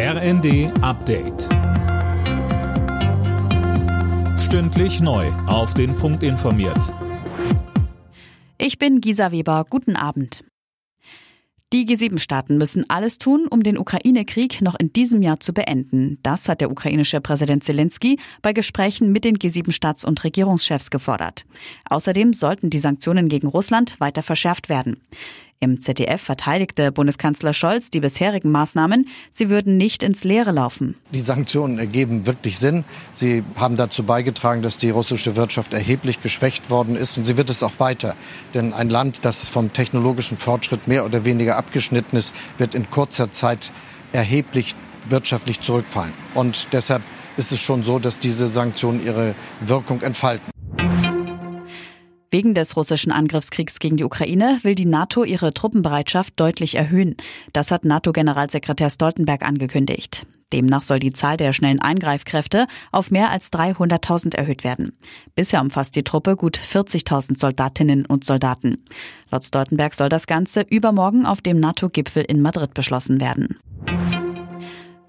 RND Update. Stündlich neu. Auf den Punkt informiert. Ich bin Gisa Weber. Guten Abend. Die G7-Staaten müssen alles tun, um den Ukraine-Krieg noch in diesem Jahr zu beenden. Das hat der ukrainische Präsident Zelensky bei Gesprächen mit den G7-Staats- und Regierungschefs gefordert. Außerdem sollten die Sanktionen gegen Russland weiter verschärft werden. Im ZDF verteidigte Bundeskanzler Scholz die bisherigen Maßnahmen. Sie würden nicht ins Leere laufen. Die Sanktionen ergeben wirklich Sinn. Sie haben dazu beigetragen, dass die russische Wirtschaft erheblich geschwächt worden ist und sie wird es auch weiter. Denn ein Land, das vom technologischen Fortschritt mehr oder weniger abgeschnitten ist, wird in kurzer Zeit erheblich wirtschaftlich zurückfallen. Und deshalb ist es schon so, dass diese Sanktionen ihre Wirkung entfalten. Wegen des russischen Angriffskriegs gegen die Ukraine will die NATO ihre Truppenbereitschaft deutlich erhöhen. Das hat NATO-Generalsekretär Stoltenberg angekündigt. Demnach soll die Zahl der schnellen Eingreifkräfte auf mehr als 300.000 erhöht werden. Bisher umfasst die Truppe gut 40.000 Soldatinnen und Soldaten. Laut Stoltenberg soll das Ganze übermorgen auf dem NATO-Gipfel in Madrid beschlossen werden.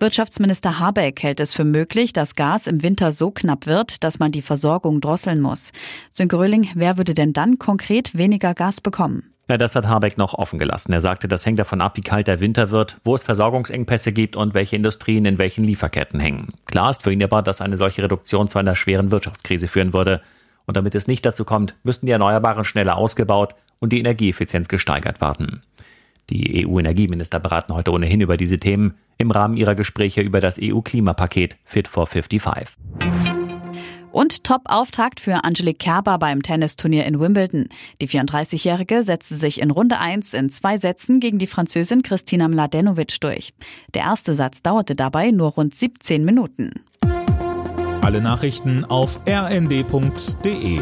Wirtschaftsminister Habeck hält es für möglich, dass Gas im Winter so knapp wird, dass man die Versorgung drosseln muss. Sönke Röhling, wer würde denn dann konkret weniger Gas bekommen? Ja, das hat Habeck noch offen gelassen. Er sagte, das hängt davon ab, wie kalt der Winter wird, wo es Versorgungsengpässe gibt und welche Industrien in welchen Lieferketten hängen. Klar ist für ihn aber, dass eine solche Reduktion zu einer schweren Wirtschaftskrise führen würde. Und damit es nicht dazu kommt, müssten die Erneuerbaren schneller ausgebaut und die Energieeffizienz gesteigert werden. Die EU-Energieminister beraten heute ohnehin über diese Themen im Rahmen ihrer Gespräche über das EU-Klimapaket Fit for 55. Und Top-Auftakt für Angelique Kerber beim Tennisturnier in Wimbledon. Die 34-Jährige setzte sich in Runde 1 in zwei Sätzen gegen die Französin Kristina Mladenovic durch. Der erste Satz dauerte dabei nur rund 17 Minuten. Alle Nachrichten auf rnd.de